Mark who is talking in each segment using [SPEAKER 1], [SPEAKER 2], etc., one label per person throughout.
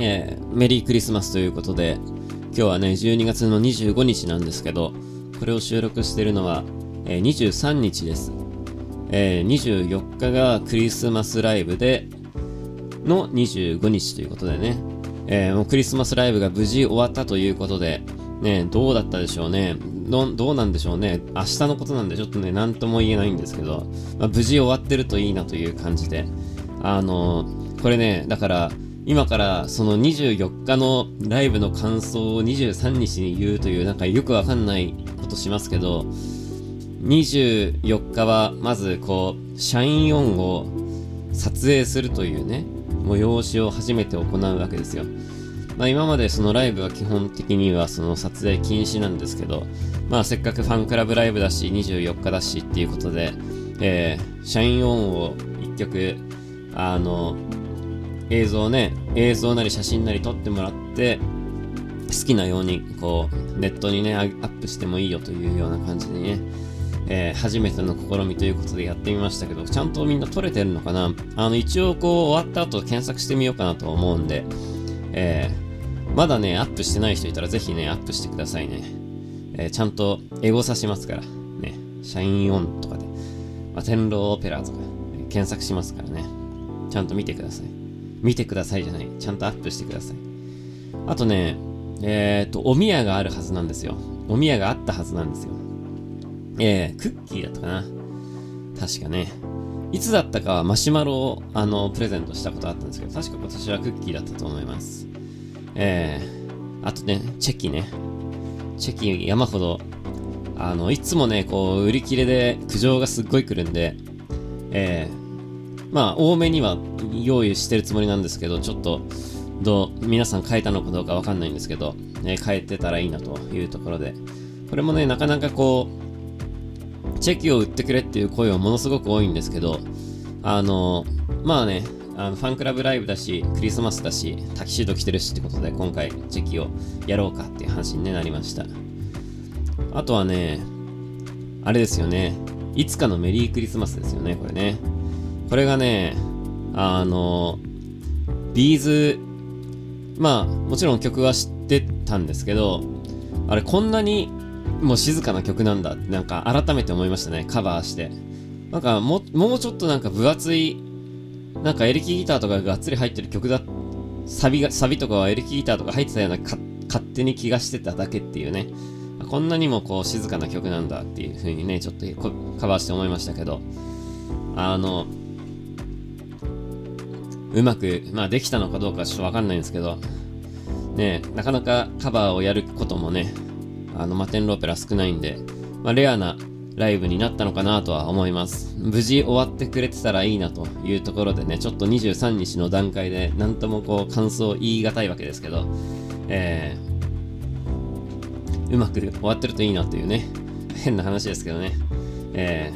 [SPEAKER 1] えー、メリークリスマスということで、今日はね、12月の25日なんですけど、これを収録しているのは、えー、23日です。えー、24日がクリスマスライブで、の25日ということでね、えー、もうクリスマスライブが無事終わったということで、ね、どうだったでしょうね。どどうなんでしょうね。明日のことなんでちょっとね、なんとも言えないんですけど、まあ、無事終わってるといいなという感じで、あのー、これね、だから、今からその24日のライブの感想を23日に言うというなんかよくわかんないことしますけど、24日はまずこう、社員音を撮影するというね、催しを初めて行うわけですよ。まあ、今までそのライブは基本的にはその撮影禁止なんですけど、まあせっかくファンクラブライブだし24日だしっていうことで、えー、社員音を一曲、あの、映像ね、映像なり写真なり撮ってもらって、好きなようにこう、ネットにね、アップしてもいいよというような感じでね、えー、初めての試みということでやってみましたけど、ちゃんとみんな撮れてるのかな？あの、一応こう、終わった後検索してみようかなと思うんで、えー、まだね、アップしてない人いたらぜひね、アップしてくださいね。えー、ちゃんとエゴサしますから、ね、シャインオンとかで、まあ、天狼オペラとか、検索しますからね、ちゃんと見てください。見てくださいじゃない。ちゃんとアップしてください。あとね、えっ、ー、と、お宮があるはずなんですよ。お宮があったはずなんですよ。えー、クッキーだったかな。確かね。いつだったかはマシュマロを、あの、プレゼントしたことあったんですけど、確か今年はクッキーだったと思います。えー、あとね、チェキね。チェキ山ほど、あの、いつもね、こう、売り切れで苦情がすっごい来るんで、えー、まあ、多めには用意してるつもりなんですけど、ちょっと、どう、皆さん変えたのかどうかわかんないんですけど、ね、変えてたらいいなというところで、これもね、なかなかこう、チェキを売ってくれっていう声はものすごく多いんですけど、あの、まあね、あのファンクラブライブだし、クリスマスだし、タキシード着てるしってことで、今回チェキをやろうかっていう話に、ねなりました。あとはね、あれですよね。いつかのメリークリスマスですよね、これね。これがね、あの、ビーズ、まあ、もちろん曲は知ってたんですけど、あれこんなにもう静かな曲なんだってなんか改めて思いましたね、カバーして。なんかも、もうちょっとなんか分厚い、なんかエレキギターとかがっつり入ってる曲だ、サビが、サビとかはエレキギターとか入ってたような勝手に気がしてただけっていうね。こんなにもこう静かな曲なんだっていう風にね、ちょっとカバーして思いましたけど、あの、うまく、まあできたのかどうかちょっとわかんないんですけど、ねなかなかカバーをやることもね、あの、マテンローペラ少ないんで、まあ、レアなライブになったのかなとは思います。無事終わってくれてたらいいなというところでね、ちょっと23日の段階で何ともこう感想を言い難いわけですけど、えー、うまく終わってるといいなというね、変な話ですけどね、え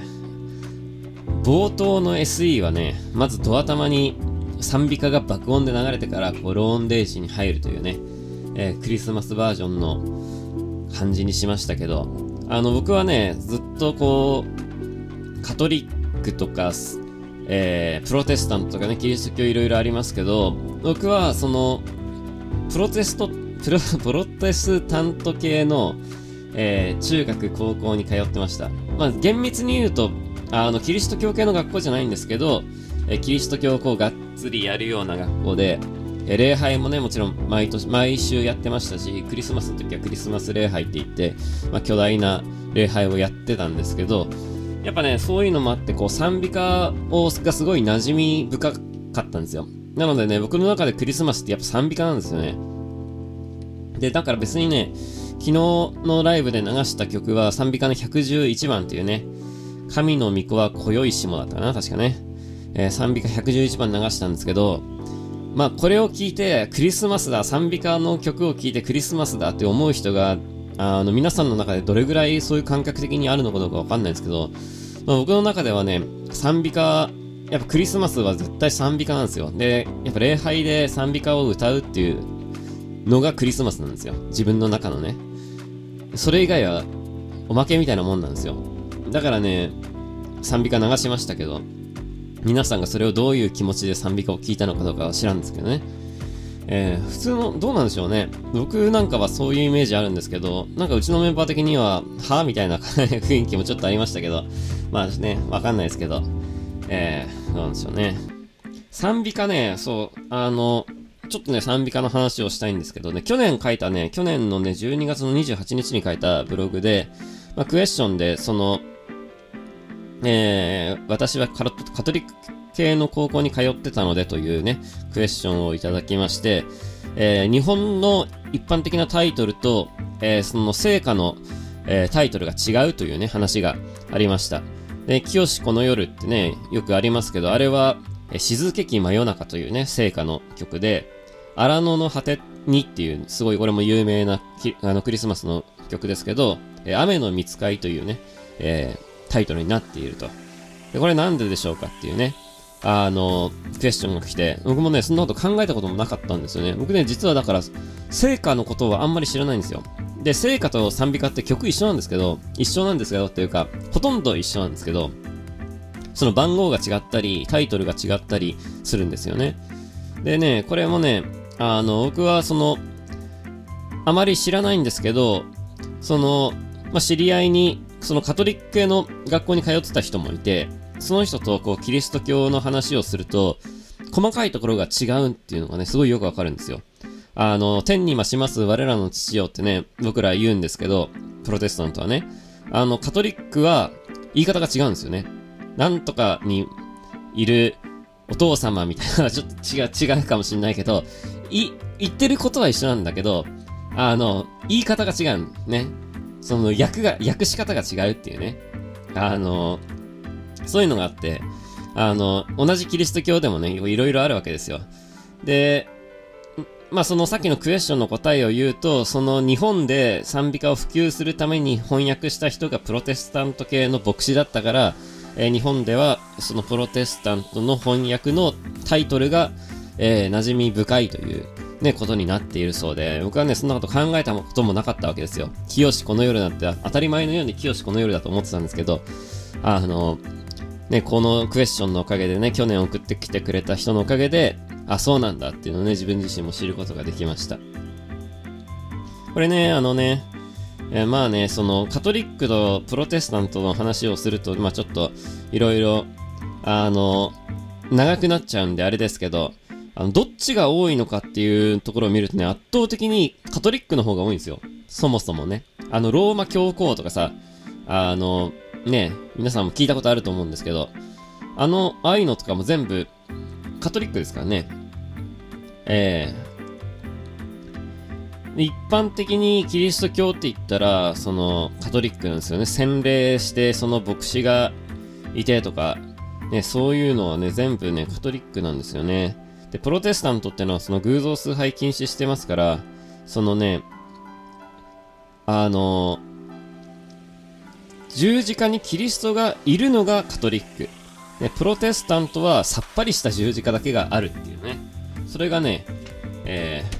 [SPEAKER 1] ー、冒頭の SE はね、まずドア玉に賛美歌が爆音で流れてからこうローンデージに入るというね、えー、クリスマスバージョンの感じにしましたけど、あの、僕はね、ずっとこう、カトリックとか、えー、プロテスタントとかね、キリスト教いろいろありますけど、僕はその、プロテスト、プロ、プロテスタント系の、えー、中学、高校に通ってました。まあ、厳密に言うと、あの、キリスト教系の学校じゃないんですけど、え、キリスト教をこうがっつりやるような学校で、え礼拝もね、もちろん毎年、毎週やってましたし、クリスマスの時はクリスマス礼拝って言って、まあ、巨大な礼拝をやってたんですけど、やっぱね、そういうのもあって、こう、賛美歌をがすごい馴染み深かったんですよ。なのでね、僕の中でクリスマスってやっぱ賛美歌なんですよね。で、だから別にね、昨日のライブで流した曲は賛美歌の111番っていうね、神の御子は今宵しもだったかな、確かね。えー、賛美歌111番流したんですけど、まあこれを聞いてクリスマスだ、賛美歌の曲を聴いてクリスマスだって思う人が、あの皆さんの中でどれぐらいそういう感覚的にあるのかどうかわかんないですけど、まあ、僕の中ではね、賛美歌、やっぱクリスマスは絶対賛美歌なんですよ。で、やっぱ礼拝で賛美歌を歌うっていうのがクリスマスなんですよ。自分の中のね。それ以外はおまけみたいなもんなんですよ。だからね、賛美歌流しましたけど、皆さんがそれをどういう気持ちで賛美歌を聞いたのかどうかは知らんですけどね。えー、普通の、どうなんでしょうね。僕なんかはそういうイメージあるんですけど、なんかうちのメンバー的には、はみたいな 雰囲気もちょっとありましたけど、まあね、わかんないですけど、えー、どうなんでしょうね。賛美歌ね、そう、あの、ちょっとね、賛美歌の話をしたいんですけどね、去年書いたね、去年のね、12月の28日に書いたブログで、まあ、クエスチョンで、その、えー、私はカトリック系の高校に通ってたのでというね、クエスチョンをいただきまして、えー、日本の一般的なタイトルと、えー、その聖歌の、えー、タイトルが違うというね、話がありました。で、清この夜ってね、よくありますけど、あれは、え静けき真夜中というね、聖歌の曲で、荒野の果てにっていう、すごいこれも有名なあのクリスマスの曲ですけど、え雨の見つかいというね、えタイトルになっていると。で、これなんででしょうかっていうね、あの、クエスチョンが来て、僕もね、そんなこと考えたこともなかったんですよね。僕ね、実はだから、聖歌のことはあんまり知らないんですよ。で、聖歌と賛美歌って曲一緒なんですけど、一緒なんですけどっていうか、ほとんど一緒なんですけど、その番号が違ったり、タイトルが違ったりするんですよね。でね、これもね、あの、僕はその、あまり知らないんですけど、その、まあ、知り合いに、そのカトリック系の学校に通ってた人もいて、その人とこうキリスト教の話をすると、細かいところが違うっていうのがね、すごいよくわかるんですよ。あの、天に増します我らの父よってね、僕ら言うんですけど、プロテスタントはね、あの、カトリックは言い方が違うんですよね。なんとかにいるお父様みたいな、ちょっと違う、違うかもしんないけど、い、言ってることは一緒なんだけど、あの、言い方が違うね。その、訳が、訳し方が違うっていうね。あの、そういうのがあって、あの、同じキリスト教でもね、いろいろあるわけですよ。で、まあそのさっきのクエスチョンの答えを言うと、その日本で賛美歌を普及するために翻訳した人がプロテスタント系の牧師だったから、えー、日本ではそのプロテスタントの翻訳のタイトルが、えー、馴染み深いというね、ことになっているそうで、僕はね、そんなこと考えたこともなかったわけですよ。清この夜なんて当たり前のように清この夜だと思ってたんですけど、あの、ね、このクエスチョンのおかげでね、去年送ってきてくれた人のおかげで、あ、そうなんだっていうのをね、自分自身も知ることができました。これね、あのね、え、まあね、その、カトリックとプロテスタントの話をすると、まあちょっと、いろいろ、あの、長くなっちゃうんであれですけど、あの、どっちが多いのかっていうところを見るとね、圧倒的にカトリックの方が多いんですよ。そもそもね。あの、ローマ教皇とかさ、あの、ね、皆さんも聞いたことあると思うんですけど、あの、ああいうのとかも全部、カトリックですからね。ええー、一般的にキリスト教って言ったら、その、カトリックなんですよね。洗礼して、その牧師がいてとか、ね、そういうのはね、全部ね、カトリックなんですよね。で、プロテスタントってのはその偶像崇拝禁止してますから、そのね、あの十字架にキリストがいるのがカトリック。ね、プロテスタントはさっぱりした十字架だけがあるっていうね。それがね、えー、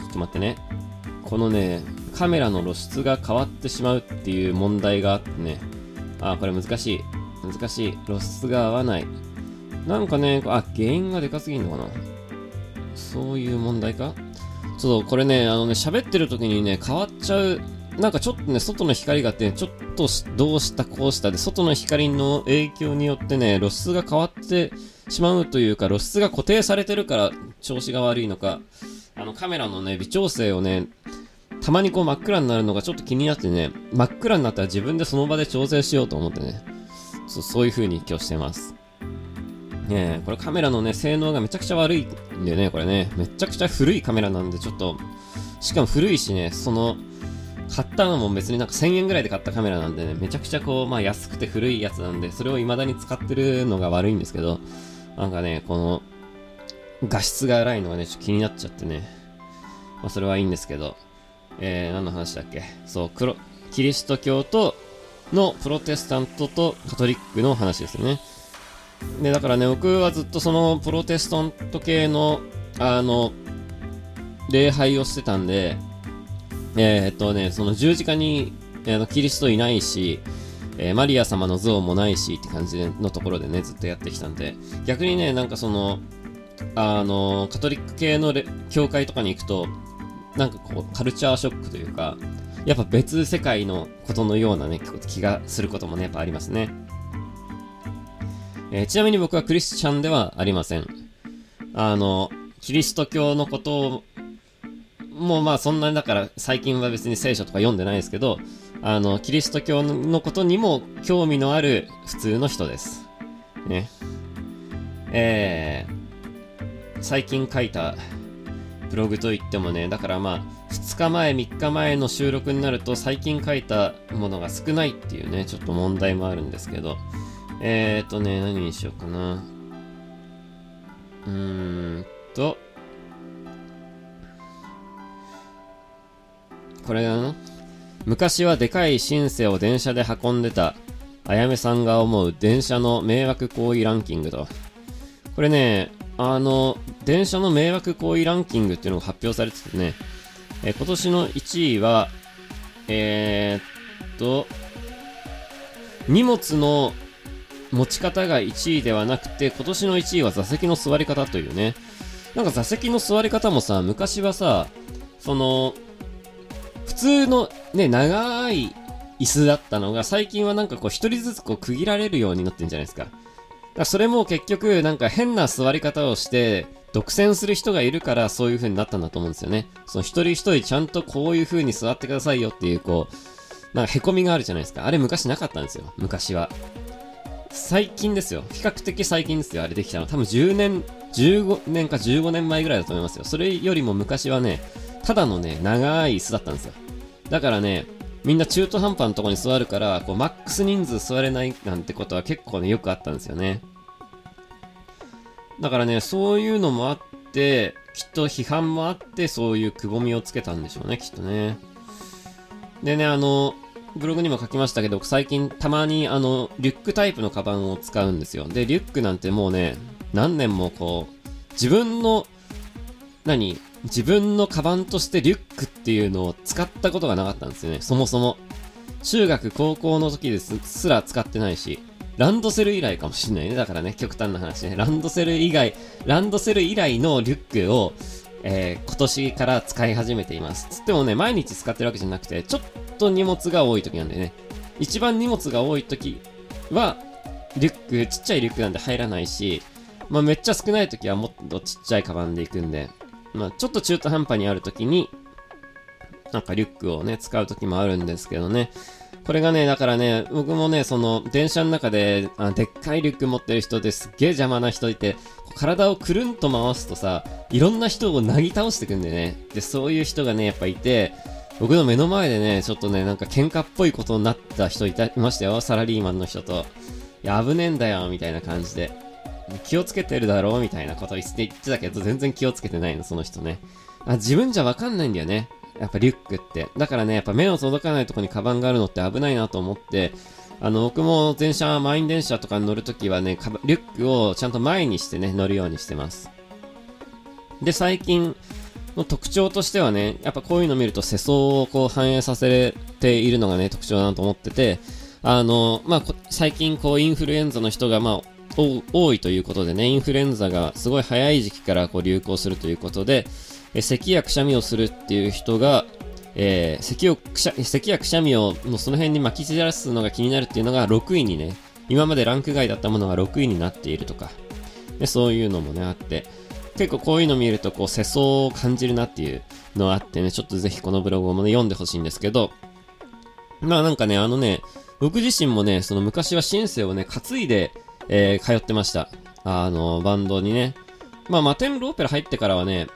[SPEAKER 1] ちょっと待ってね。このね、カメラの露出が変わってしまうっていう問題があってね。あ、これ難しい。難しい。露出が合わない。なんかね、あ、原因がでかすぎんのかな。そういう問題か？ちょっとこれね、あのね、喋ってる時にね、変わっちゃうなんかちょっとね、外の光があって、ね、ちょっとどうしたこうしたで、外の光の影響によってね、露出が変わってしまうというか、露出が固定されてるから調子が悪いのか、あのカメラのね、微調整をね、たまにこう真っ暗になるのがちょっと気になってね、真っ暗になったら自分でその場で調整しようと思ってね、そうそういう風に今日してます。ねこれカメラのね、性能がめちゃくちゃ悪いんでね、これね、めちゃくちゃ古いカメラなんでちょっと、しかも古いしね、その、買ったのも別になんか1000円ぐらいで買ったカメラなんでね、めちゃくちゃこう、まあ安くて古いやつなんで、それを未だに使ってるのが悪いんですけど、なんかね、この、画質が荒いのがね、ちょっと気になっちゃってね。まあそれはいいんですけど、えー、何の話だっけ？そう、黒、キリスト教と、のプロテスタントとカトリックの話ですよね。で、だからね、僕はずっとそのプロテスタント系の、あの、礼拝をしてたんで、えー、っとね、その十字架に、えー、キリストいないし、えー、マリア様の像もないしって感じのところでね、ずっとやってきたんで、逆にね、なんかその、あの、カトリック系の教会とかに行くと、なんかこう、カルチャーショックというか、やっぱ別世界のことのようなね、気がすることもね、やっぱありますね。えー、ちなみに僕はクリスチャンではありません。あの、キリスト教のことを、もうまあそんなにだから最近は別に聖書とか読んでないですけど、あの、キリスト教のことにも興味のある普通の人です。ね。えー、最近書いたブログといってもね、だからまあ、2日前、3日前の収録になると最近書いたものが少ないっていうね、ちょっと問題もあるんですけど、えーとね、何にしようかな。うーんと、これがな、昔はでかいシンセを電車で運んでた、あやめさんが思う電車の迷惑行為ランキングと。これね、あの、電車の迷惑行為ランキングっていうのが発表されててね、え今年の1位は、えー、っと、荷物の持ち方が1位ではなくて、今年の1位は座席の座り方というね。なんか座席の座り方もさ、昔はさ、その、普通のね、長い椅子だったのが、最近はなんかこう一人ずつこう区切られるようになってんじゃないですか。だからそれも結局なんか変な座り方をして、独占する人がいるからそういう風になったんだと思うんですよね。その一人一人ちゃんとこういう風に座ってくださいよっていうこう、なんか凹みがあるじゃないですか。あれ昔なかったんですよ。昔は。最近ですよ。比較的最近ですよ。あれできたの。多分10年、15年か15年前ぐらいだと思いますよ。それよりも昔はね、ただのね、長い椅子だったんですよ。だからね、みんな中途半端なとこに座るから、こう、マックス人数座れないなんてことは結構ね、よくあったんですよね。だからね、そういうのもあって、きっと批判もあって、そういうくぼみをつけたんでしょうね、きっとね。でね、あの、ブログにも書きましたけど、最近たまにあの、リュックタイプのカバンを使うんですよ。で、リュックなんてもうね、何年もこう、自分の、何自分のカバンとしてリュックっていうのを使ったことがなかったんですよね、そもそも。中学、高校の時ですすら使ってないし、ランドセル以来かもしんないね。だからね、極端な話ね。ランドセル以外、ランドセル以来のリュックを、えー、今年から使い始めています。つってもね、毎日使ってるわけじゃなくて、ちょっと荷物が多い時なんでね。一番荷物が多い時は、リュック、ちっちゃいリュックなんで入らないし、まあめっちゃ少ない時はもっとちっちゃいカバンで行くんで、まあちょっと中途半端にある時に、なんかリュックをね、使う時もあるんですけどね。これがね、だからね、僕もね、その、電車の中で、あでっかいリュック持ってる人ですっげえ邪魔な人いて、体をくるんと回すとさ、いろんな人をなぎ倒してくんでね。で、そういう人がね、やっぱいて、僕の目の前でね、ちょっとね、なんか喧嘩っぽいことになった人いた、いましたよ、サラリーマンの人と。いや、危ねえんだよ、みたいな感じで。気をつけてるだろうみたいなこと言ってたけど、全然気をつけてないの、その人ね。あ、自分じゃわかんないんだよね。やっぱリュックって。だからね、やっぱ目の届かないとこにカバンがあるのって危ないなと思って、あの、僕も電車、満員電車とかに乗るときはね、リュックをちゃんと前にしてね、乗るようにしてます。で、最近の特徴としてはね、やっぱこういうの見ると世相をこう反映させているのがね、特徴だなと思ってて、あの、まあ、最近こうインフルエンザの人がまあ、多いということでね、インフルエンザがすごい早い時期からこう流行するということで、え咳やくしゃみをするっていう人が、えー、咳をくしゃ、咳やくしゃみをのその辺に巻き散らすのが気になるっていうのが6位にね、今までランク外だったものが6位になっているとか、でそういうのもね、あって、結構こういうの見ると、こう、世相を感じるなっていうのがあってね、ちょっとぜひこのブログもね、読んでほしいんですけど、まあなんかね、あのね、僕自身もね、その昔はシンセをね、担いで、えー、通ってました。あの、バンドにね。まあ、マテンローペラ入ってからはね、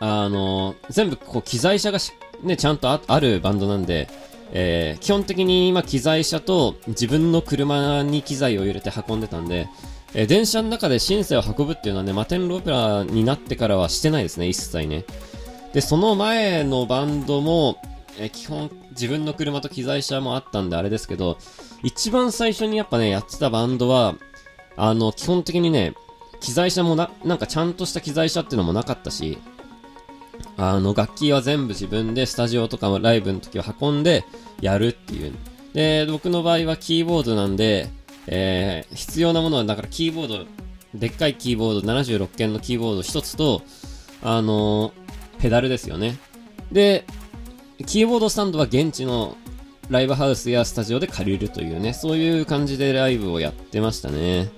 [SPEAKER 1] あの、全部こう機材車がね、ちゃんとあるバンドなんで、えー、基本的に今機材車と自分の車に機材を入れて運んでたんで、えー、電車の中でシンセを運ぶっていうのはね、マテンロペラになってからはしてないですね、一切ね。で、その前のバンドも、えー、基本自分の車と機材車もあったんであれですけど、一番最初にやっぱね、やってたバンドは、あの、基本的にね、機材車もな、なんかちゃんとした機材車っていうのもなかったし、あの、楽器は全部自分でスタジオとかライブの時を運んでやるっていう。で、僕の場合はキーボードなんで、えー、必要なものはだからキーボードでっかいキーボード、76件のキーボード1つと、あのー、ペダルですよね。で、キーボードスタンドは現地のライブハウスやスタジオで借りるというね、そういう感じでライブをやってましたね。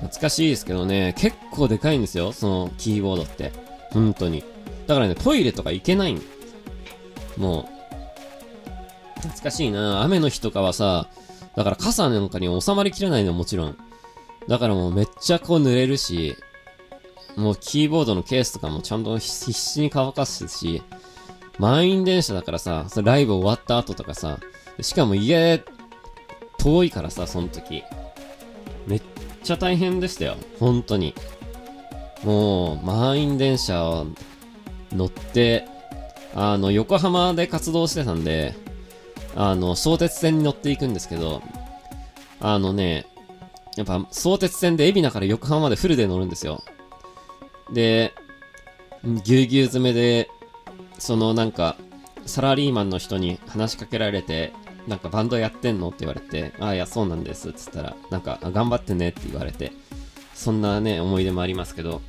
[SPEAKER 1] 懐かしいですけどね、結構でかいんですよ、そのキーボードって。本当に。だからね、トイレとか行けない。もう、懐かしいな雨の日とかはさ、だから傘なんかに収まりきれないのもちろん。だからもうめっちゃこう濡れるし、もうキーボードのケースとかもちゃんと必死に乾かすし、満員電車だからさ、そライブ終わった後とかさ、しかも家、遠いからさ、その時。めっちゃ大変でしたよ。本当に。もう、満員電車を乗って、あの、横浜で活動してたんで、あの、相鉄線に乗っていくんですけど、あのね、やっぱ、相鉄線で海老名から横浜までフルで乗るんですよ。で、ぎゅうぎゅう詰めで、そのなんか、サラリーマンの人に話しかけられて、なんかバンドやってんの？って言われて、ああ、いや、そうなんです、っつったら、なんか、頑張ってねって言われて、そんなね、思い出もありますけど、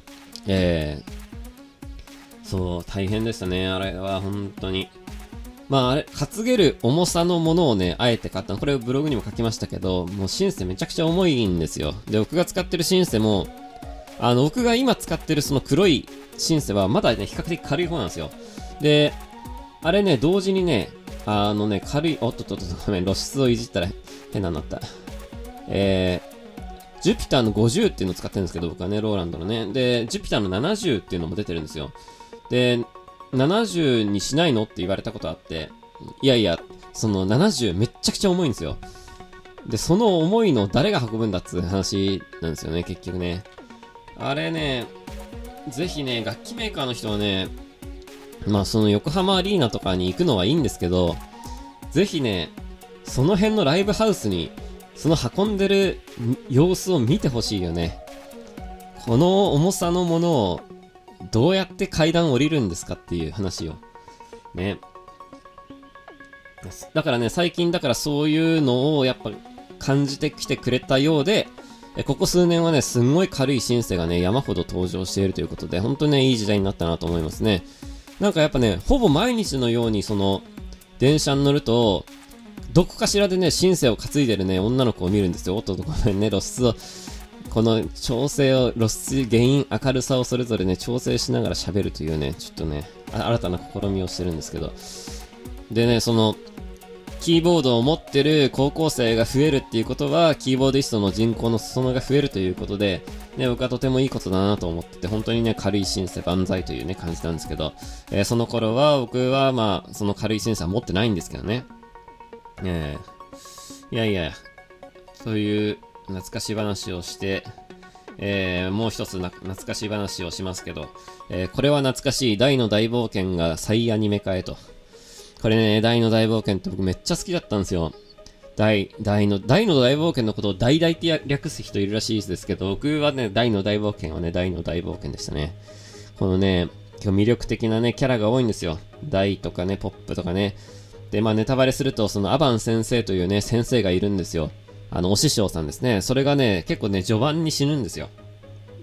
[SPEAKER 1] えー、そう、大変でしたね、あれは、本当に。まあ、あれ、担げる重さのものをね、あえて買ったの。これブログにも書きましたけど、もうシンセめちゃくちゃ重いんですよ。で、僕が使ってるシンセも、あの、僕が今使ってるその黒いシンセはまだね、比較的軽い方なんですよ。で、あれね、同時にね、あのね、軽い、おっとっとっと、ごめん、露出をいじったら変なになった。えー、ジュピターの50っていうのを使ってるんですけど、僕はね、ローランドのね。で、ジュピターの70っていうのも出てるんですよ。で、70にしないのって言われたことあって、いやいや、その70めっちゃくちゃ重いんですよ。で、その重いの誰が運ぶんだっつう話なんですよね、結局ね。あれね、ぜひね、楽器メーカーの人はね、まあその横浜アリーナとかに行くのはいいんですけど、ぜひね、その辺のライブハウスに、その運んでる様子を見てほしいよね。この重さのものを、どうやって階段降りるんですかっていう話を。ね。だからね、最近だからそういうのをやっぱ感じてきてくれたようで、ここ数年はね、すんごい軽いシンセがね、山ほど登場しているということで、本当にね、いい時代になったなと思いますね。なんかやっぱね、ほぼ毎日のようにその、電車に乗ると、どこかしらでね、シンセを担いでるね、女の子を見るんですよ。おっと、ごめんね、露出を、この調整を、露出、原因、明るさをそれぞれね、調整しながら喋るというね、ちょっとね、新たな試みをしてるんですけど。でね、その、キーボードを持ってる高校生が増えるっていうことは、キーボーディストの人口の裾野が増えるということで、ね、僕はとてもいいことだなと思ってて、本当にね、軽いシンセ万歳というね、感じなんですけど、えー、その頃は僕はまあ、その軽いシンセは持ってないんですけどね。えー、いやいや、そういう懐かしい話をして、えー、もう一つ懐かしい話をしますけど、えー、これは懐かしい大の大冒険が再アニメ化へと。これね、大の大冒険って僕めっちゃ好きだったんですよ。大、大の、大の大冒険のことを大々って略す人いるらしいですけど、僕はね、大の大冒険はね、大の大冒険でしたね。このね、今日魅力的なね、キャラが多いんですよ。大とかね、ポップとかね。で、まあネタバレすると、そのアバン先生というね、先生がいるんですよ。あの、お師匠さんですね。それがね、結構ね、序盤に死ぬんですよ。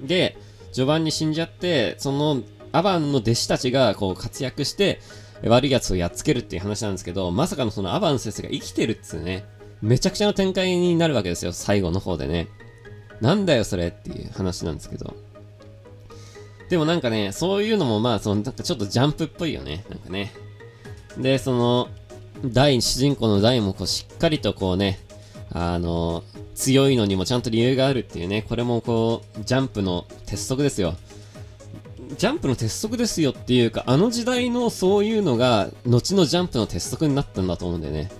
[SPEAKER 1] で、序盤に死んじゃって、その、アバンの弟子たちがこう活躍して、悪い奴をやっつけるっていう話なんですけど、まさかのそのアバン先生が生きてるっつうね、めちゃくちゃな展開になるわけですよ、最後の方でね。なんだよそれっていう話なんですけど。でもなんかね、そういうのもまあ、そのなんかちょっとジャンプっぽいよね、なんかね。で、その、大、主人公の大もこうしっかりとこうね、あの、強いのにもちゃんと理由があるっていうね、これもこう、ジャンプの鉄則ですよ。ジャンプの鉄則ですよっていうか、あの時代のそういうのが、後のジャンプの鉄則になったんだと思うんだよね。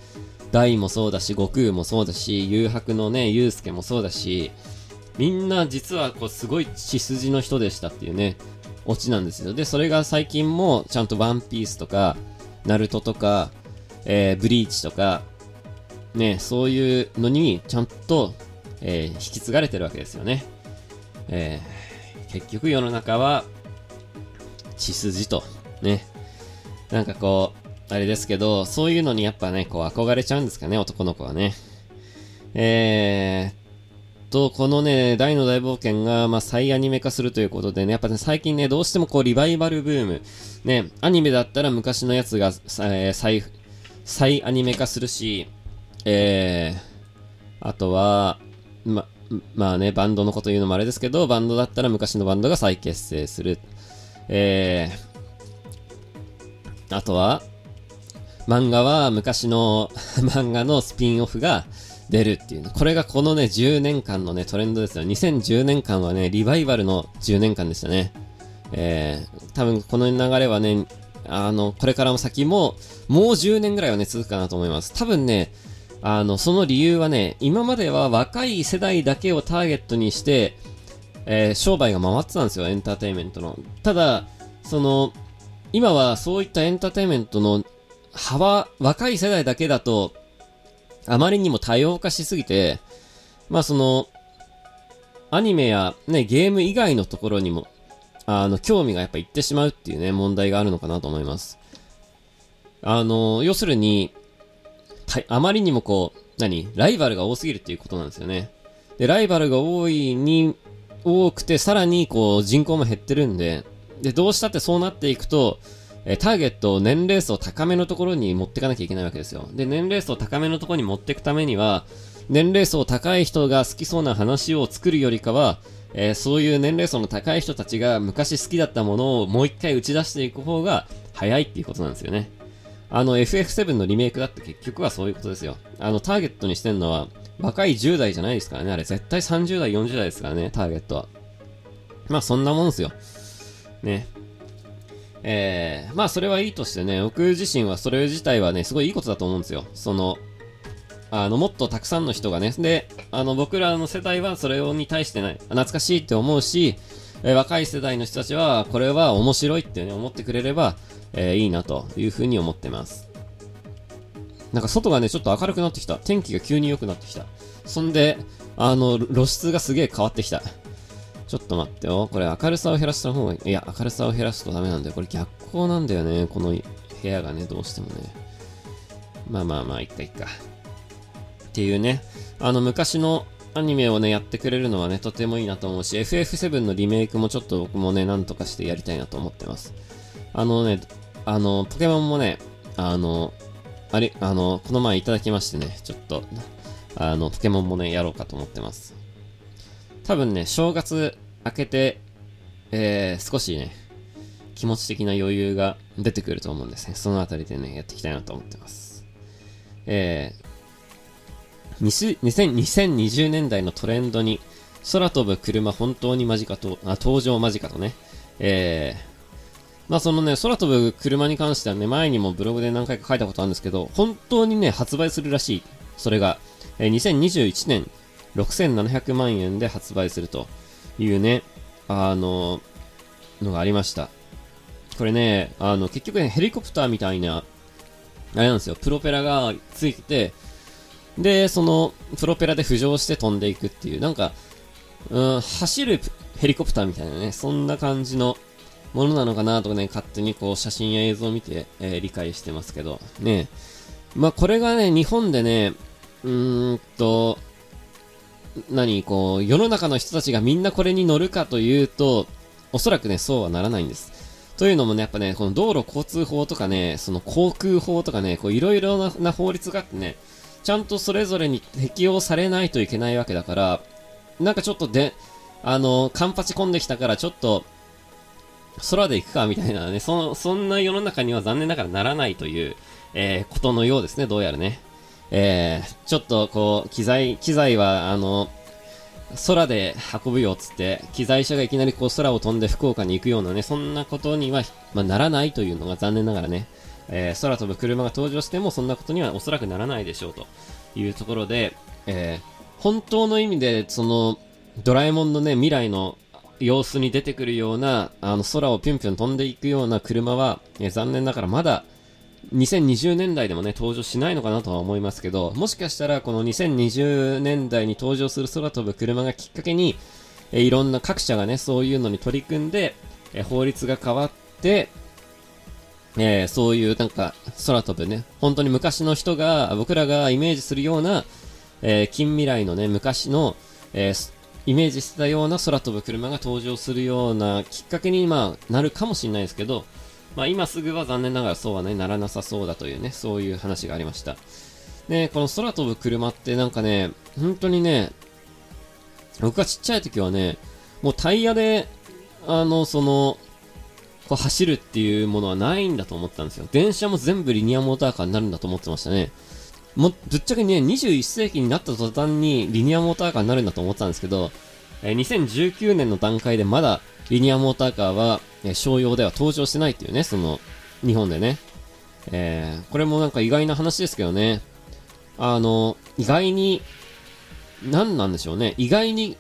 [SPEAKER 1] 大もそうだし、悟空もそうだし、誘白のね、祐介もそうだし、みんな実はこうすごい血筋の人でしたっていうね、オチなんですよ。で、それが最近もちゃんとワンピースとか、ナルトとか、えー、ブリーチとか、ね、そういうのにちゃんと、えー、引き継がれてるわけですよね。えー、結局世の中は血筋と、ね。なんかこう、あれですけど、そういうのにやっぱね、こう憧れちゃうんですかね、男の子はね。えー、と、このね、大の大冒険が、まあ、再アニメ化するということでね、やっぱね、最近ね、どうしてもこう、リバイバルブーム、ね、アニメだったら昔のやつが、えー、再、再アニメ化するし、えー、あとは、ま、まあね、バンドのこと言うのもあれですけど、バンドだったら昔のバンドが再結成する。えー、あとは、漫画は昔の 漫画のスピンオフが出るっていう、これがこのね、10年間のね、トレンドですよ。2010年間はね、リバイバルの10年間でしたね。えー、多分この流れはね、あの、これからも先も、もう10年ぐらいはね、続くかなと思います。多分ね、あの、その理由はね、今までは若い世代だけをターゲットにして、えー、商売が回ってたんですよ、エンターテインメントの。ただ、その、今はそういったエンターテインメントの幅、若い世代だけだと、あまりにも多様化しすぎて、まあその、アニメやね、ゲーム以外のところにも、あの、興味がやっぱいってしまうっていうね、問題があるのかなと思います。あの、要するに、はいあまりにもこう、何？ライバルが多すぎるっていうことなんですよね。で、ライバルが多いに、多くて、さらにこう、人口も減ってるんで、で、どうしたってそうなっていくと、えターゲットを年齢層高めのところに持ってかなきゃいけないわけですよ。で、年齢層高めのところに持っていくためには、年齢層高い人が好きそうな話を作るよりかは、えー、そういう年齢層の高い人たちが昔好きだったものをもう一回打ち出していく方が早いっていうことなんですよね。あの FF7 のリメイクだって結局はそういうことですよ。あのターゲットにしてんのは若い10代じゃないですからね。あれ絶対30代、40代ですからね、ターゲットは。まあそんなもんですよ。ね。えー、まあそれはいいとしてね、僕自身はそれ自体はね、すごいいいことだと思うんですよ。その、あの、もっとたくさんの人がね、で、あの、僕らの世代はそれに対してね、懐かしいって思うし、えー、若い世代の人たちは、これは面白いってね、思ってくれれば、えー、いいなというふうに思ってます。なんか外がね、ちょっと明るくなってきた。天気が急に良くなってきた。そんで、あの、露出がすげえ変わってきた。ちょっと待ってよ。これ明るさを減らした方がいい。いや、明るさを減らすとダメなんだよ。これ逆光なんだよね。この部屋がね、どうしてもね。まあまあまあ、いっかいっか。っていうね。あの、昔のアニメをね、やってくれるのはね、とてもいいなと思うし、FF7 のリメイクもちょっと僕もね、なんとかしてやりたいなと思ってます。あのね、あの、ポケモンもね、あの、あれ、あの、この前いただきましてね、ちょっと、あの、ポケモンもね、やろうかと思ってます。多分ね、正月明けて、えー、少しね、気持ち的な余裕が出てくると思うんですね。そのあたりでね、やっていきたいなと思ってます。えー、2020年代のトレンドに、空飛ぶ車本当に間近と、あ、登場間近とね、えー、まあそのね、空飛ぶ車に関してはね、前にもブログで何回か書いたことあるんですけど、本当にね、発売するらしい。それが、えー、2021年6700万円で発売するというね、あの、のがありました。これね、あの、結局ね、ヘリコプターみたいな、あれなんですよ、プロペラがついてて、で、その、プロペラで浮上して飛んでいくっていう、なんか、うん、走るヘリコプターみたいなね、そんな感じのものなのかなとかね、勝手にこう写真や映像を見て、えー、理解してますけど、ね。まあ、これがね、日本でね、うーんと、何、こう、世の中の人たちがみんなこれに乗るかというと、おそらくね、そうはならないんです。というのもね、やっぱね、この道路交通法とかね、その航空法とかね、こういろいろな法律があってね、ちゃんとそれぞれに適用されないといけないわけだから、なんかちょっとで、あの、カンパチ込んできたからちょっと、空で行くかみたいなね、そ、そんな世の中には残念ながらならないという、えー、ことのようですね、どうやらね。えー、ちょっとこう、機材、機材は、あの、空で運ぶよっつって、機材車がいきなりこう空を飛んで福岡に行くようなね、そんなことには、まあ、ならないというのが残念ながらね、えー、空飛ぶ車が登場してもそんなことにはおそらくならないでしょうというところで、えー、本当の意味で、その、ドラえもんのね、未来の様子に出てくるような、あの、空をぴゅんぴゅん飛んでいくような車は、え残念ながらまだ、2020年代でもね、登場しないのかなとは思いますけど、もしかしたらこの2020年代に登場する空飛ぶ車がきっかけに、えいろんな各社がね、そういうのに取り組んで、え法律が変わって、えー、そういうなんか空飛ぶね、本当に昔の人が、僕らがイメージするような、えー、近未来のね、昔の、えー、イメージしてたような空飛ぶ車が登場するようなきっかけに、まあ、なるかもしれないですけど、まあ、今すぐは残念ながらそうはね、ならなさそうだというね、そういう話がありました。で、この空飛ぶ車ってなんかね、本当にね、僕がちっちゃい時はね、もうタイヤで、あの、その、こう走るっていうものはないんだと思ったんですよ。電車も全部リニアモーターカーになるんだと思ってましたね。も、ぶっちゃけね、21世紀になった途端にリニアモーターカーになるんだと思ったんですけど、え、2019年の段階でまだリニアモーターカーは、え、商用では登場してないっていうね、その、日本でね。えー、これもなんか意外な話ですけどね。あの、意外に、何なんでしょうね。意外に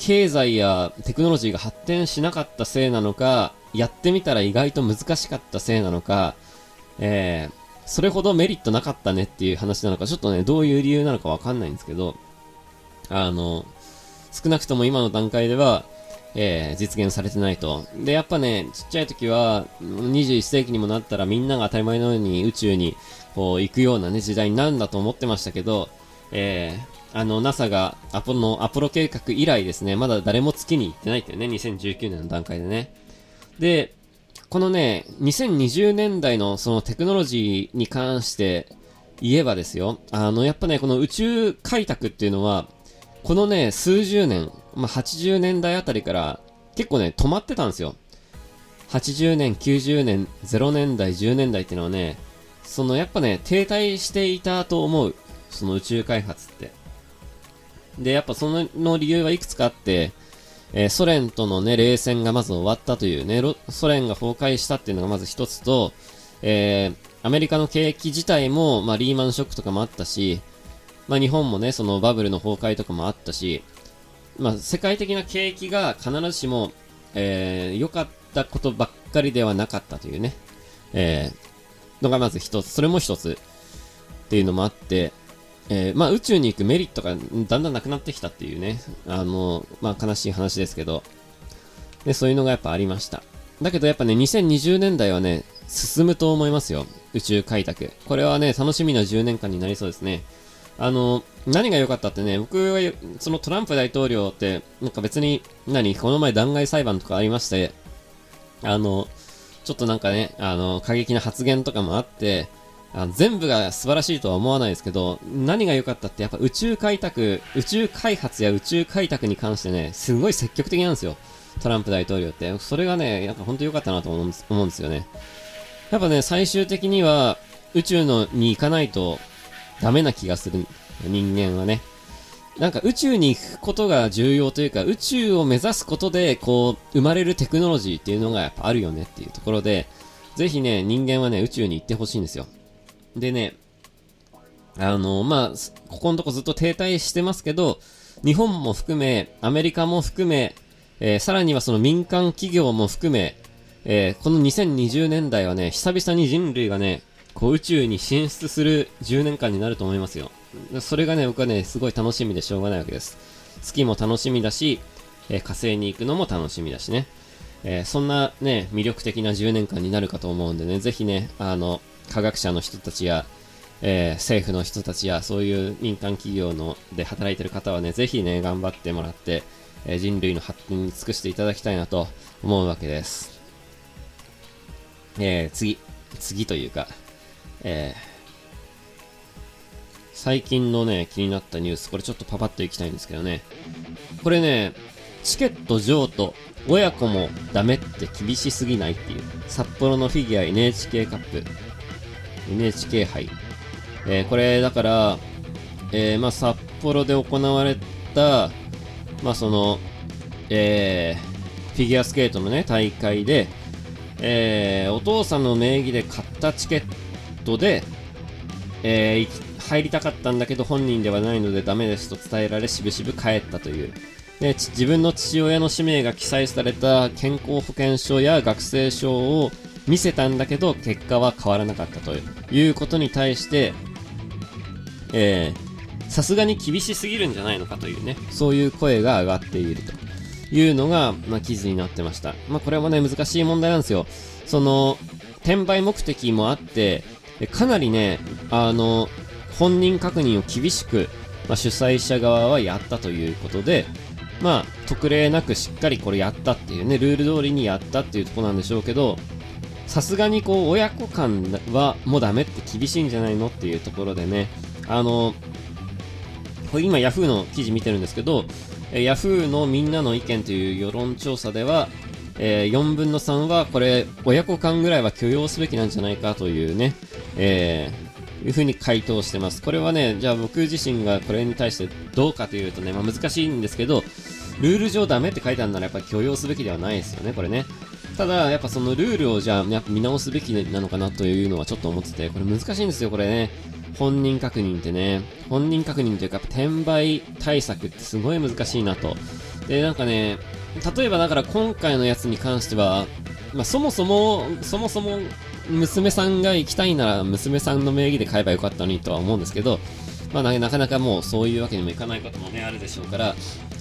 [SPEAKER 1] 経済やテクノロジーが発展しなかったせいなのか、やってみたら意外と難しかったせいなのか、えー、それほどメリットなかったねっていう話なのか、ちょっとね、どういう理由なのかわかんないんですけど、あの、少なくとも今の段階では、えー、実現されてないと。で、やっぱね、ちっちゃい時は、21世紀にもなったらみんなが当たり前のように宇宙に、こう、行くようなね、時代になるんだと思ってましたけど、え、あの、NASA がアポロ、アポロ計画以来ですね、まだ誰も月に行ってないっていうね、2019年の段階でね。で、このね、2020年代のそのテクノロジーに関して言えばですよ、あの、やっぱね、この宇宙開拓っていうのは、このね、数十年、まあ、80年代あたりから結構ね、止まってたんですよ。80年、90年、0年代、10年代っていうのはね、そのやっぱね、停滞していたと思う。その宇宙開発って。で、やっぱその理由はいくつかあって、えー、ソ連とのね、冷戦がまず終わったというね、ソ連が崩壊したっていうのがまず一つと、えー、アメリカの景気自体も、まあ、リーマンショックとかもあったし、まあ、日本もね、そのバブルの崩壊とかもあったし、まあ、世界的な景気が必ずしも、えー、良かったことばっかりではなかったというね、えー、のがまず一つ、それも一つっていうのもあって、えー、まあ宇宙に行くメリットがだんだんなくなってきたっていうね、あの、まあ悲しい話ですけど、で、そういうのがやっぱありました。だけどやっぱね、2020年代はね、進むと思いますよ。宇宙開拓。これはね、楽しみな10年間になりそうですね。あの、何が良かったってね、僕は、そのトランプ大統領って、なんか別に、何、この前弾劾裁判とかありまして、あの、ちょっとなんかね、あの、過激な発言とかもあって、あの全部が素晴らしいとは思わないですけど、何が良かったってやっぱ宇宙開拓、宇宙開発や宇宙開拓に関してね、すごい積極的なんですよ。トランプ大統領って。それがね、やっぱ本当良かったなと思う思うんですよね。やっぱね、最終的には宇宙のに行かないとダメな気がする人間はね。なんか宇宙に行くことが重要というか、宇宙を目指すことで、こう、生まれるテクノロジーっていうのがやっぱあるよねっていうところで、ぜひね、人間はね、宇宙に行ってほしいんですよ。でね、あの、まあ、ここのとこずっと停滞してますけど、日本も含め、アメリカも含め、えー、さらにはその民間企業も含め、えー、この2020年代はね、久々に人類がね、こう宇宙に進出する10年間になると思いますよ。それがね、僕はね、すごい楽しみでしょうがないわけです。月も楽しみだし、えー、火星に行くのも楽しみだしね。え、そんなね、魅力的な10年間になるかと思うんでね、ぜひね、あの、科学者の人たちや、えー、政府の人たちや、そういう民間企業ので働いてる方はね、ぜひね、頑張ってもらって、えー、人類の発展に尽くしていただきたいなと思うわけです。えー、次、次というか、えー、最近のね、気になったニュース、これちょっとパパッといきたいんですけどね。これね、チケット譲渡、親子もダメって厳しすぎないっていう、札幌のフィギュア NHK カップ、NHK 杯。えー、これ、だから、えー、まあ、札幌で行われた、まあ、その、えー、フィギュアスケートのね、大会で、えー、お父さんの名義で買ったチケットで、えー、入りたかったんだけど本人ではないのでダメですと伝えられしぶしぶ帰ったという。で、自分の父親の氏名が記載された健康保険証や学生証を見せたんだけど、結果は変わらなかったということに対して、えー、さすがに厳しすぎるんじゃないのかというね、そういう声が上がっているというのが、まあ、記事になってました。まあ、これもね、難しい問題なんですよ。その、転売目的もあって、かなりね、あの、本人確認を厳しく、まあ、主催者側はやったということで、まあ、特例なくしっかりこれやったっていうね、ルール通りにやったっていうとこなんでしょうけど、さすがにこう、親子間はもうダメって厳しいんじゃないのっていうところでね、あの、これ今 Yahoo の記事見てるんですけど、え Yahoo のみんなの意見という世論調査では、えー、4分の3はこれ、親子間ぐらいは許容すべきなんじゃないかというね、えー、いうふうに回答してます。これはね、じゃあ僕自身がこれに対してどうかというとね、まあ、難しいんですけど、ルール上ダメって書いてあるならやっぱり許容すべきではないですよね、これね。ただ、やっぱそのルールをじゃあ、やっぱ見直すべきなのかなというのはちょっと思ってて、これ難しいんですよ、これね。本人確認ってね。本人確認というか、転売対策ってすごい難しいなと。で、なんかね、例えばだから今回のやつに関しては、まあ、そもそも、そもそも娘さんが行きたいなら娘さんの名義で買えばよかったのにとは思うんですけど、まあ、なかなかもうそういうわけにもいかないこともね、あるでしょうから、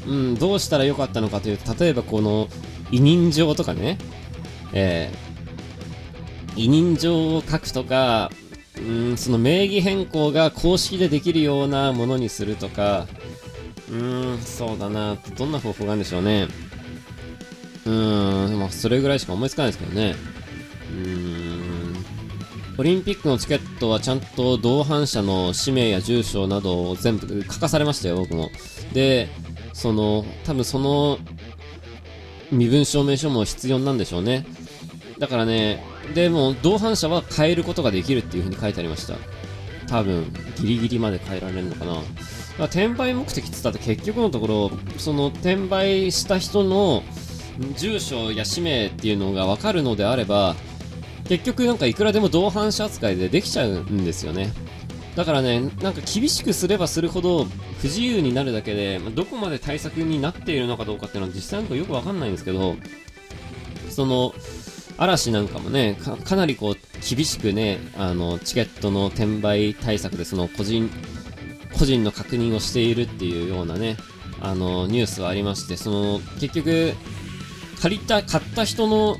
[SPEAKER 1] うん、どうしたらよかったのかというと、例えばこの委任状とかね、えー、委任状を書くとか、うん、その名義変更が公式でできるようなものにするとか、うーん、そうだな、どんな方法があるんでしょうね。うーん、まあ、それぐらいしか思いつかないですけどね。うーん、オリンピックのチケットはちゃんと同伴者の氏名や住所などを全部書かされましたよ、僕も。で、その、多分その、身分証明書も必要なんでしょうね。だからね、でも、同伴者は変えることができるっていう風に書いてありました。多分、ギリギリまで変えられるのかな。だ転売目的って言ったって結局のところ、その転売した人の住所や氏名っていうのが分かるのであれば、結局なんかいくらでも同伴者扱いでできちゃうんですよね。だからね、なんか厳しくすればするほど不自由になるだけで、どこまで対策になっているのかどうかっていうのは実際のところよくわかんないんですけど、その、嵐なんかもね、かかなりこう、厳しくね、あの、チケットの転売対策で、その個人、個人の確認をしているっていうようなね、あの、ニュースはありまして、その、結局、借りた、買った人の、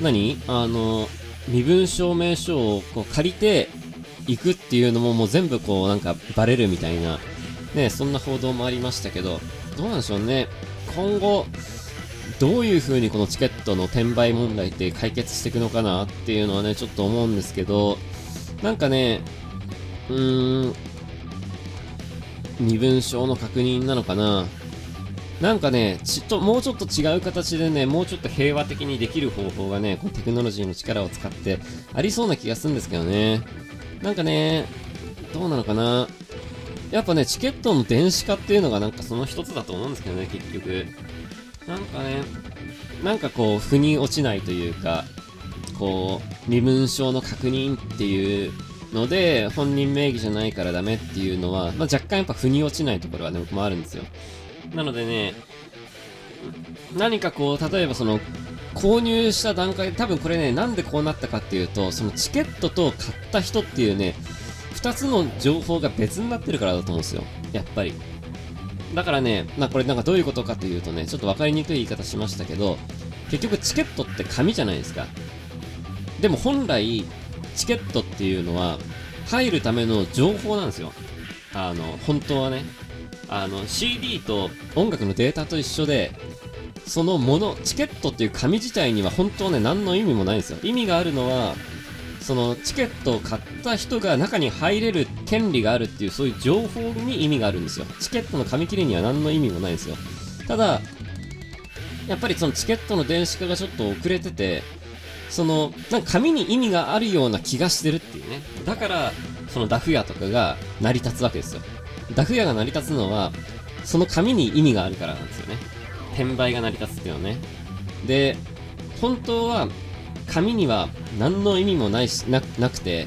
[SPEAKER 1] 何？あの、身分証明書をこう借りて行くっていうのももう全部こうなんかバレるみたいな、ね、そんな報道もありましたけど、どうなんでしょうね。今後、どういう風にこのチケットの転売問題って解決していくのかなっていうのはね、ちょっと思うんですけど、なんかね、うーん、身分証の確認なのかななんかね、ちっと、もうちょっと違う形でね、もうちょっと平和的にできる方法がね、このテクノロジーの力を使ってありそうな気がするんですけどね。なんかね、どうなのかなやっぱね、チケットの電子化っていうのがなんかその一つだと思うんですけどね、結局。なんかね、なんかこう、腑に落ちないというか、こう、身分証の確認っていうので、本人名義じゃないからダメっていうのは、まあ、若干やっぱ腑に落ちないところはね、僕もあるんですよ。なのでね、何かこう、例えばその、購入した段階で、多分これね、なんでこうなったかっていうと、そのチケットと買った人っていうね、2つの情報が別になってるからだと思うんですよ。やっぱり。だからね、まあこれなんかどういうことかというとね、ちょっと分かりにくい言い方しましたけど、結局チケットって紙じゃないですか。でも本来、チケットっていうのは、入るための情報なんですよ。あの、本当はね。あの、CD と音楽のデータと一緒で、そのもの、チケットっていう紙自体には本当はね、何の意味もないんですよ。意味があるのは、そのチケットを買った人が中に入れる権利があるっていうそういう情報に意味があるんですよ。チケットの紙切れには何の意味もないんですよ。ただ、やっぱりそのチケットの電子化がちょっと遅れてて、その、なんか紙に意味があるような気がしてるっていうね。だから、そのダフ屋とかが成り立つわけですよ。ダフ屋が成り立つのは、その紙に意味があるからなんですよね。転売が成り立つっていうのはね。で、本当は、紙には何の意味もないし、な、なくて、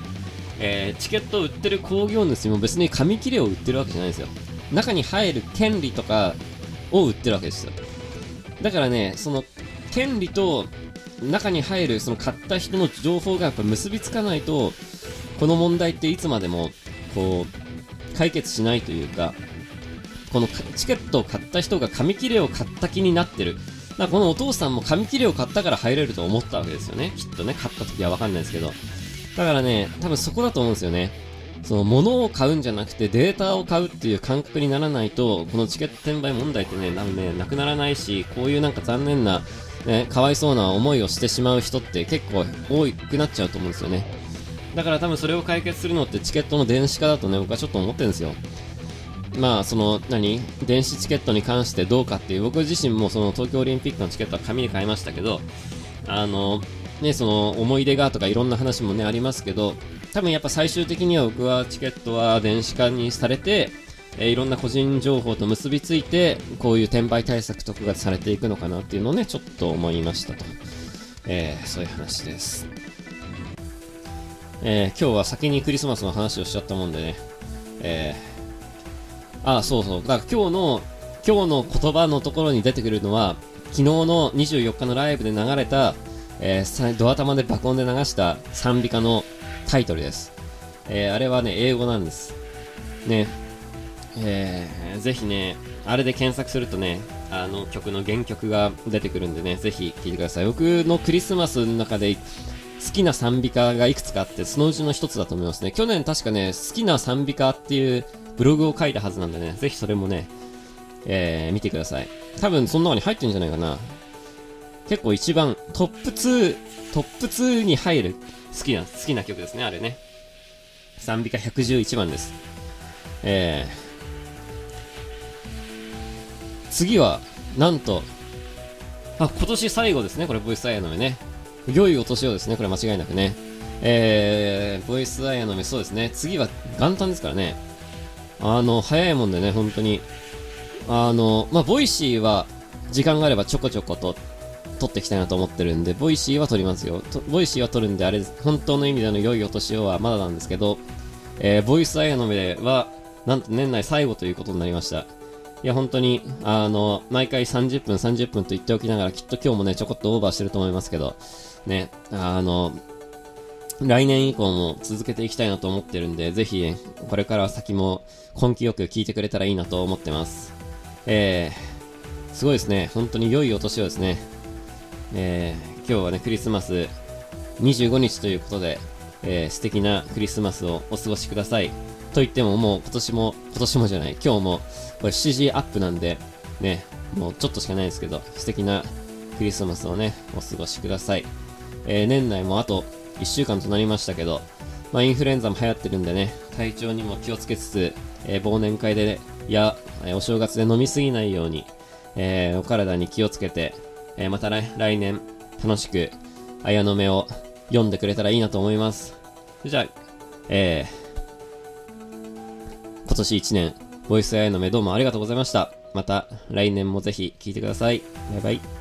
[SPEAKER 1] えー、チケットを売ってる工業主も別に紙切れを売ってるわけじゃないんですよ。中に入る権利とかを売ってるわけですよ。だからね、その、権利と中に入るその買った人の情報がやっぱ結びつかないと、この問題っていつまでも、こう、解決しないというか、このチケットを買った人が紙切れを買った気になってる。だこのお父さんも紙切れを買ったから入れると思ったわけですよね。きっとね、買った時はわかんないですけど。だからね、多分そこだと思うんですよね。その物を買うんじゃなくてデータを買うっていう感覚にならないと、このチケット転売問題ってね、なんね、なくならないし、こういうなんか残念な、ね、かわいそうな思いをしてしまう人って結構多くなっちゃうと思うんですよね。だから多分それを解決するのってチケットの電子化だとね、僕はちょっと思ってるんですよ。まあ、その、何電子チケットに関してどうかっていう、僕自身もその東京オリンピックのチケットは紙に買いましたけど、あの、ね、その思い出がとかいろんな話もね、ありますけど、多分やっぱ最終的には僕はチケットは電子化にされて、えー、いろんな個人情報と結びついて、こういう転売対策とかがされていくのかなっていうのをね、ちょっと思いましたと。えー、そういう話です。えー、今日は先にクリスマスの話をしちゃったもんでね、えー、あ、そうそう。だから今日の、今日の言葉のところに出てくるのは、昨日の24日のライブで流れた、えー、ドア玉で爆音で流した賛美歌のタイトルです。えー、あれはね、英語なんです。ね。えー、ぜひね、あれで検索するとね、あの曲の原曲が出てくるんでね、ぜひ聴いてください。僕のクリスマスの中で好きな賛美歌がいくつかあって、そのうちの一つだと思いますね。去年確かね、好きな賛美歌っていうブログを書いたはずなんでね、ぜひそれもね、えー、見てください。多分その中に入ってるんじゃないかな。結構一番トップ2、トップ2に入る好きな、好きな曲ですね、あれね。賛美歌111番です。えー、次は、なんと、あ、今年最後ですね、これ、ボイスアヤノ.メね。良いお年をですね、これ間違いなくね。えー、ボイスアヤノ.メ、そうですね。次は元旦ですからね。あの、早いもんでね、本当に。あの、まあ、ボイシーは、時間があればちょこちょこと撮っていきたいなと思ってるんで、ボイシーは撮りますよ。ボイシーは撮るんで、あれ、本当の意味での良いお年をはまだなんですけど、えー、ボイスアイアの目では、なんと年内最後ということになりました。いや、本当に、あの、毎回30分、30分と言っておきながら、きっと今日もね、ちょこっとオーバーしてると思いますけど、ね、あの、来年以降も続けていきたいなと思ってるんで、ぜひ、これから先も根気よく聞いてくれたらいいなと思ってます。えー、すごいですね。本当に良いお年をですね。えー、今日はね、クリスマス25日ということで、えー、素敵なクリスマスをお過ごしください。と言ってももう今年も、今年もじゃない、今日もこれ7時アップなんで、ね、もうちょっとしかないですけど、素敵なクリスマスをね、お過ごしください。えー、年内もあと1週間となりましたけど、まあ、インフルエンザも流行ってるんでね、体調にも気をつけつつ、えー、忘年会で、や、お正月で飲みすぎないように、えー、お体に気をつけて、えー、また来来年楽しく綾の目を読んでくれたらいいなと思います。じゃあ、えー、今年1年、ボイス綾の目どうもありがとうございました。また来年もぜひ聞いてください。バイバイ。